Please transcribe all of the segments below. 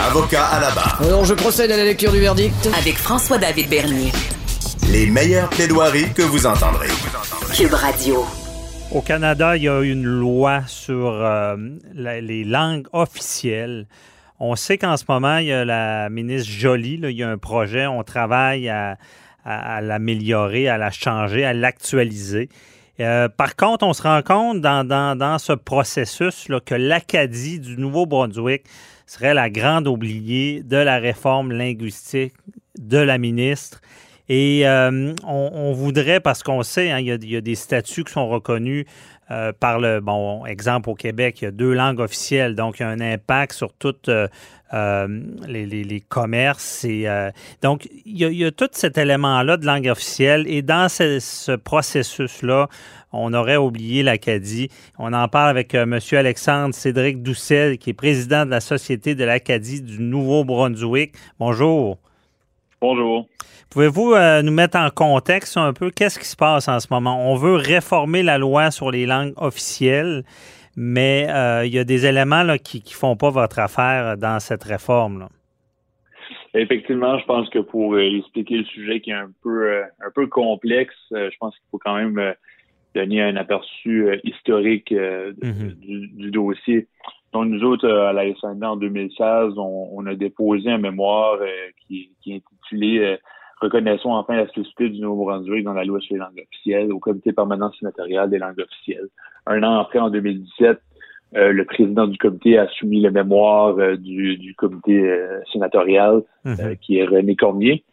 Avocat à la barre. Alors, je procède à la lecture du verdict. Avec François-David Bernier. Les meilleures plaidoiries que vous entendrez. Cube Radio. Au Canada, il y a une loi sur euh, la- les langues officielles. On sait qu'en ce moment, il y a la ministre Joly, là, il y a un projet, on travaille à, à- à l'améliorer, à la changer, à l'actualiser. Euh, par contre, on se rend compte dans, dans- dans ce processus là, que l'Acadie du Nouveau-Brunswick serait la grande oubliée de la réforme linguistique de la ministre. Et euh, on, voudrait, parce qu'on sait, hein, il, y a, des statuts qui sont reconnus euh, par le, bon, exemple au Québec, il y a deux langues officielles, donc il y a un impact sur toutes euh, euh, les, les- commerces. Et, donc, il y, a, tout cet élément-là de langue officielle. Et dans ce, ce processus-là, on aurait oublié l'Acadie. On en parle avec M. Alexandre Cédric Doucet, qui est président de la Société de l'Acadie du Nouveau-Brunswick. Bonjour. Bonjour. Pouvez-vous euh, nous mettre en contexte un peu qu'est-ce qui se passe en ce moment? On veut réformer la loi sur les langues officielles, mais euh, il y a des éléments là, qui ne font pas votre affaire dans cette réforme. là. Effectivement, je pense que pour euh, expliquer le sujet qui est un peu un peu complexe, je pense qu'il faut quand même donner un aperçu historique du, du dossier. Donc nous autres euh, à la SND en 2016, on, on a déposé un mémoire euh, qui, qui est intitulé euh, Reconnaissons enfin la spécificité du Nouveau-Brunswick dans la loi sur les langues officielles au Comité permanent sénatorial des langues officielles. Un an après, en 2017, euh, le président du comité a soumis le mémoire euh, du, du comité sénatorial Mhm. euh, qui est René Cormier,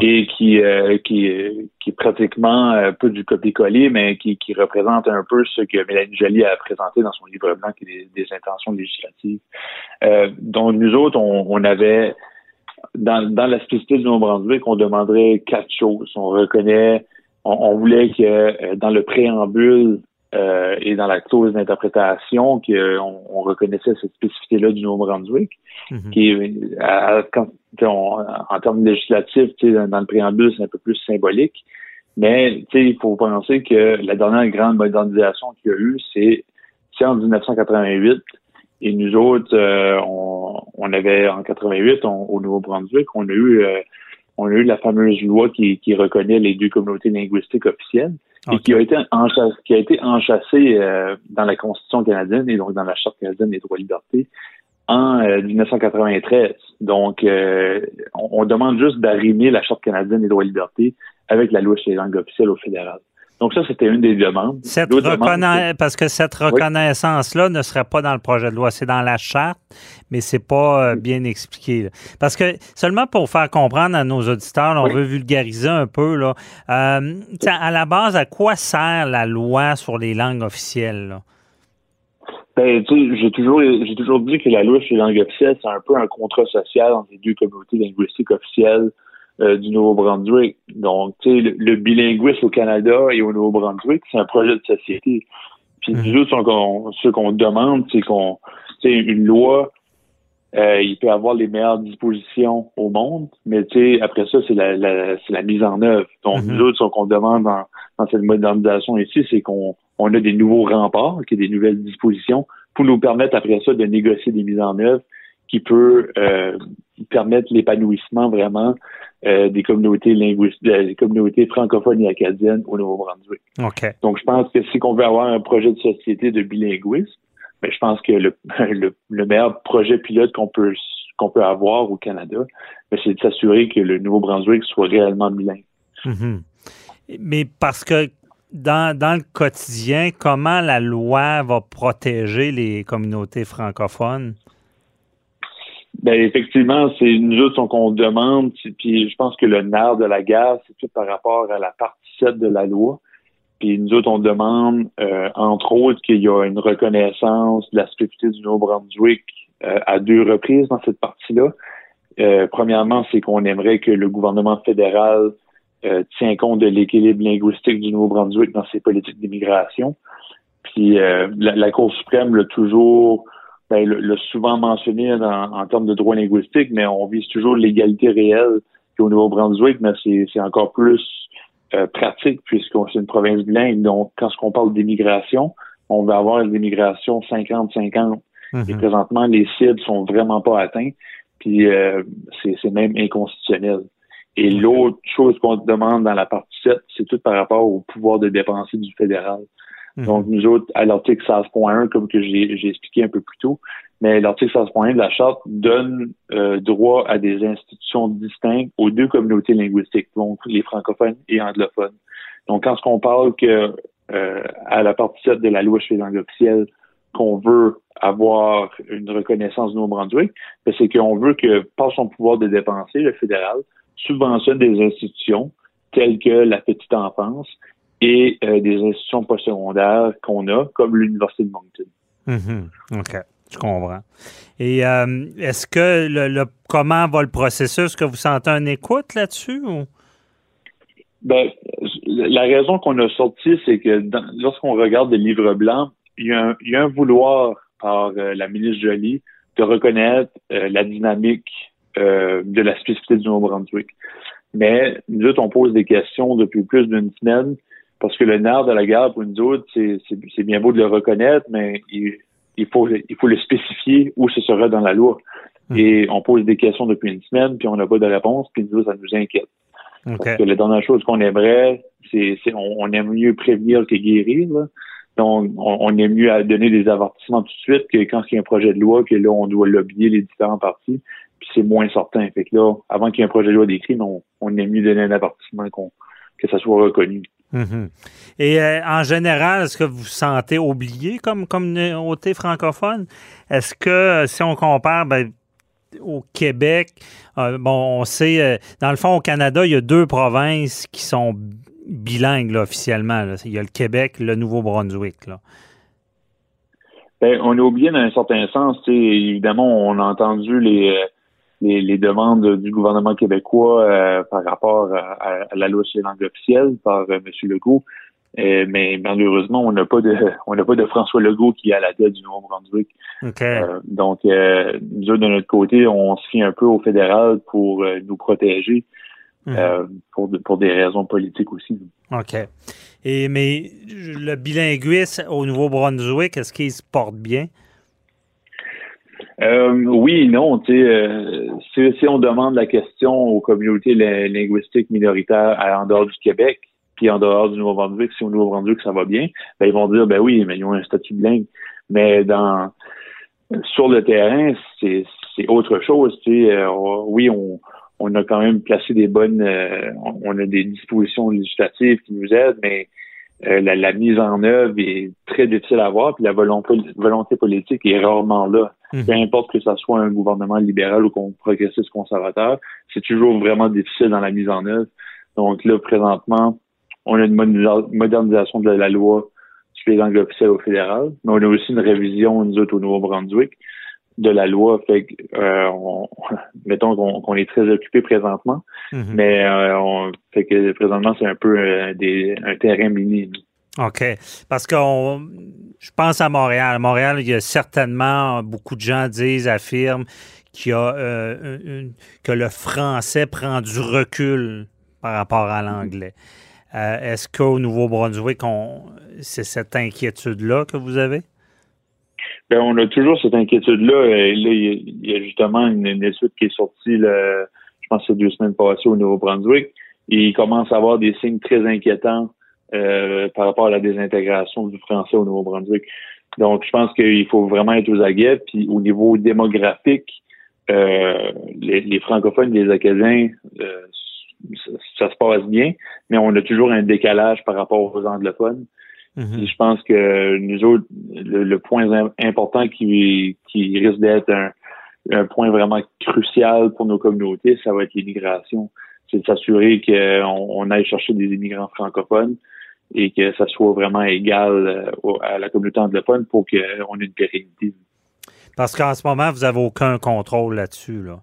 Et qui, euh, qui, qui est pratiquement euh, pas du copier-coller, mais qui, qui représente un peu ce que Mélanie Joly a présenté dans son livre blanc, qui est des, des intentions législatives. Euh, donc, nous autres, on, on avait, dans, dans la spécificité du Nouveau-Brunswick, on demanderait quatre choses. On reconnaît, on, on voulait que euh, dans le préambule euh, et dans la clause d'interprétation, qu'on on reconnaissait cette spécificité-là du Nouveau-Brunswick Mhm. qui est, à- quand on- en termes législatifs, sais, dans le préambule, c'est un peu plus symbolique. Mais il faut penser que la dernière grande modernisation qu'il y a eu, c'est c'est en 1988. Et nous autres, euh, on, on avait en 88, on- au Nouveau-Brunswick, on a eu euh, on a eu la fameuse loi qui, qui reconnaît les deux communautés linguistiques officielles et qui a été enchâssée, qui a été enchâssée euh, dans la Constitution canadienne et donc dans la Charte canadienne des droits et libertés en euh, 1993. Donc, euh, on, on demande juste d'arrimer la Charte canadienne des droits et libertés avec la loi sur les langues officielles au fédéral. Donc ça, c'était une des demandes. Cette reconna- Parce que cette reconnaissance-là ne serait pas dans le projet de loi, c'est dans la charte, mais c'est pas euh, bien expliqué. là. Parce que seulement pour faire comprendre à nos auditeurs, là, on Oui. veut vulgariser un peu. Là, euh, à la base, à quoi sert la loi sur les langues officielles? là? Ben, j'ai toujours, j'ai toujours dit que la loi sur les langues officielles, c'est un peu un contrat social entre les deux communautés linguistiques officielles euh, du Nouveau-Brunswick. Donc, tu sais, le, le bilinguisme au Canada et au Nouveau-Brunswick, c'est un projet de société. Puis Mhm. nous autres, ce qu'on, demande, c'est qu'on, tu sais, une loi, euh, il peut avoir les meilleures dispositions au monde, mais tu sais, après ça, c'est la, la- c'est la mise en œuvre. Donc, Mhm. nous autres, ce qu'on demande dans, dans cette modernisation ici, c'est qu'on on a des nouveaux remparts, qui est des nouvelles dispositions, pour nous permettre après ça de négocier des mises en œuvre qui peut euh, permettre l'épanouissement vraiment euh, des communautés linguistiques, des communautés francophones et acadiennes au Nouveau-Brunswick. Donc, je pense que si on veut avoir un projet de société de bilinguisme, ben, je pense que le, le, le meilleur projet pilote qu'on peut qu'on peut avoir au Canada, ben, c'est de s'assurer que le Nouveau-Brunswick soit réellement bilingue. Mhm. Mais parce que dans, dans le quotidien, comment la loi va protéger les communautés francophones? Ben effectivement, c'est nous autres qu'on demande, puis je pense que le nerf de la guerre, c'est tout par rapport à la partie 7 de la loi. Puis nous autres, on demande, euh, entre autres, qu'il y a une reconnaissance de la spécificité du Nouveau-Brunswick euh, à deux reprises dans cette partie-là. Euh, premièrement, c'est qu'on aimerait que le gouvernement fédéral euh, tient compte de l'équilibre linguistique du Nouveau-Brunswick dans ses politiques d'immigration. Puis la, la, Cour suprême l'a toujours ben, l'a souvent mentionné en termes de droit linguistique, mais on vise toujours l'égalité réelle au Nouveau-Brunswick, mais c'est encore plus pratique puisqu'on c'est une province bilingue. Donc, quand on parle d'immigration, on va avoir une immigration 50-50. Et mhm. présentement, les cibles sont vraiment pas atteintes. Puis euh, c'est même inconstitutionnel. Et l'autre chose qu'on demande dans la partie 7, c'est tout par rapport au pouvoir de dépenser du fédéral. Mhm. Donc, nous autres, à l'article 16.1, comme que j'ai expliqué un peu plus tôt, mais l'article 16.1 de la Charte donne euh, droit à des institutions distinctes aux deux communautés linguistiques, donc les francophones et anglophones. Donc, quand on parle que euh, à la partie 7 de la loi sur les langues officielles qu'on veut avoir une reconnaissance du Nouveau-Brunswick, ben, c'est qu'on veut que, par son pouvoir de dépenser, le fédéral subventionne des institutions telles que la petite enfance et euh, des institutions postsecondaires qu'on a, comme l'Université de Moncton. Mm-hmm. OK. Je comprends. Et euh, est-ce que le, comment va le processus? Est-ce que vous sentez un écoute là-dessus? Ou? Ben, la raison qu'on a sorti, c'est que lorsqu'on regarde des livres blancs, il y, a un, vouloir par euh, la ministre Jolie de reconnaître euh, la dynamique de la spécificité du Nouveau-Brunswick. Mais nous autres, on pose des questions depuis plus d'une semaine parce que le nerf de la guerre, pour nous autres, c'est bien beau de le reconnaître, mais il, faut, il faut le spécifier où ce sera dans la loi. Mmh. Et on pose des questions depuis une semaine, puis on n'a pas de réponse, puis nous, ça nous inquiète. Parce que la dernière chose qu'on aimerait, c'est, on, aime mieux prévenir que guérir. Donc, on, aime mieux donner des avertissements tout de suite que quand il y a un projet de loi, que là, on doit lobbyer les différents partis, puis c'est moins certain. Fait que là, avant qu'il y ait un projet de loi décrit, on, on aime mieux donner un avertissement que ça soit reconnu. Mm-hmm. Et euh, en général, est-ce que vous vous sentez oublié comme communauté francophone? Est-ce que euh, si on compare, ben, au Québec, euh, bon, on sait, dans le fond, au Canada, il y a deux provinces qui sont bilingues officiellement. Il y a le Québec, le Nouveau-Brunswick. Ben, on est oublié dans un certain sens. Évidemment, on a entendu les, les, demandes du gouvernement québécois par rapport à, la loi sur les langues officielles par M. Legault. Euh, mais malheureusement, on n'a pas de on n'a pas de François Legault qui est à la tête du Nouveau-Brunswick. Euh, donc, euh, nous de notre côté, on se fie un peu au fédéral pour nous protéger mhm. pour pour des raisons politiques aussi. OK. Et mais le bilinguisme au Nouveau-Brunswick, est-ce qu'il se porte bien? Oui non. Tu sais, si, on demande la question aux communautés linguistiques minoritaires en dehors du Québec, en dehors du Nouveau-Brunswick, si au Nouveau-Brunswick ça va bien, ben, ils vont dire ben oui, mais ils ont un statut bilingue. Mais dans sur le terrain, c'est autre chose. Euh, oui, on, on a quand même placé des bonnes, euh, on a des dispositions législatives qui nous aident, mais euh, la, mise en œuvre est très difficile à voir, puis la volonté politique est rarement là. Mmh. Peu importe que ce soit un gouvernement libéral ou progressiste conservateur, c'est toujours vraiment difficile dans la mise en œuvre. Donc là, présentement, on a une modernisation de la loi sur les langues officielles au fédéral, mais on a aussi une révision, nous autres, au Nouveau-Brunswick, de la loi. Fait que, euh, mettons qu'on est très occupé présentement, mm-hmm. mais euh, on, fait que présentement, c'est un peu euh, des, un terrain mini. OK. Parce que je pense à Montréal. Montréal, il y a certainement beaucoup de gens disent, affirment qu'il y a, que le français prend du recul par rapport à l'anglais. Euh, est-ce qu'au Nouveau-Brunswick, c'est cette inquiétude-là que vous avez? Bien, on a toujours cette inquiétude-là. Là, il y, a justement une, étude qui est sortie, je pense, c'est deux semaines passées au Nouveau-Brunswick. Il commence à avoir des signes très inquiétants euh, par rapport à la désintégration du français au Nouveau-Brunswick. Donc, je pense qu'il faut vraiment être aux aguets. Puis, au niveau démographique, euh, les, les, francophones, les Acadiens ça, se passe bien, mais on a toujours un décalage par rapport aux anglophones. Mhm. Je pense que nous autres, le, point important qui, qui risque d'être un, un, point vraiment crucial pour nos communautés, ça va être l'immigration. C'est de s'assurer qu'on on aille chercher des immigrants francophones et que ça soit vraiment égal euh, à la communauté anglophone pour qu'on ait une pérennité. Parce qu'en ce moment, vous n'avez aucun contrôle là-dessus. Là.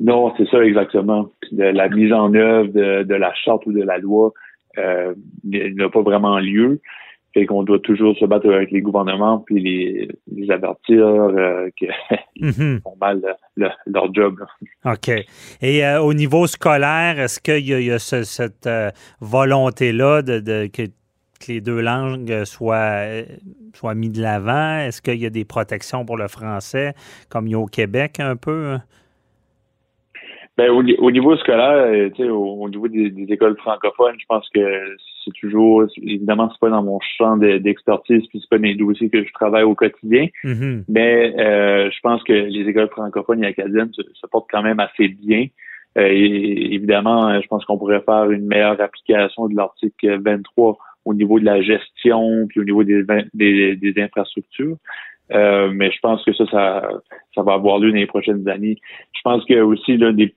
Non, c'est ça exactement. la mise en œuvre de, la charte ou de la loi euh, n'a pas vraiment lieu. Fait qu'on doit toujours se battre avec les gouvernements puis les, avertir euh, qu'ils mhm. font mal leur job. OK. Et euh, au niveau scolaire, est-ce qu'il y a, cette volonté-là de, que, les deux langues soient, soient mis de l'avant? Est-ce qu'il y a des protections pour le français, comme il y a au Québec un peu? Ben, au, niveau scolaire, euh, tu sais, au, niveau des, écoles francophones, je pense que c'est toujours, évidemment, c'est pas dans mon champ d'expertise, puis c'est pas dans les dossiers que je travaille au quotidien, mm-hmm. mais euh, je pense que les écoles francophones et acadiennes se, portent quand même assez bien. Euh, et, évidemment, je pense qu'on pourrait faire une meilleure application de l'article 23 au niveau de la gestion, puis au niveau des, des, des infrastructures. Euh, mais je pense que ça, ça, ça va avoir lieu dans les prochaines années. Je pense que aussi l'un des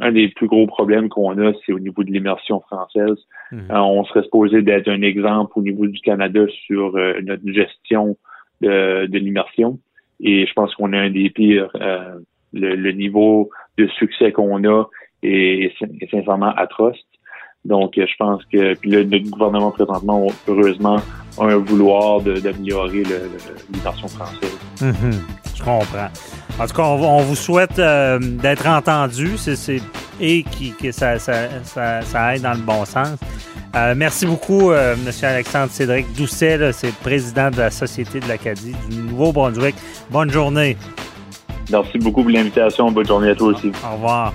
un des plus gros problèmes qu'on a, c'est au niveau de l'immersion française. Mhm. Euh, on serait supposé d'être un exemple au niveau du Canada sur euh, notre gestion de, de l'immersion. Et je pense qu'on a un des pires. Le, niveau de succès qu'on a est, est sincèrement atroce. Donc, je pense que puis là, notre gouvernement présentement, heureusement, a un vouloir d'améliorer l'immersion française. Mhm. je comprends. En tout cas, on, vous souhaite euh, d'être entendu et que ça, ça, aille dans le bon sens. Euh, merci beaucoup, euh, M. Alexandre Cédric Doucet, c'est le président de la Société de l'Acadie du Nouveau-Brunswick. Bonne journée. Merci beaucoup pour l'invitation. Bonne journée à toi aussi. Au revoir.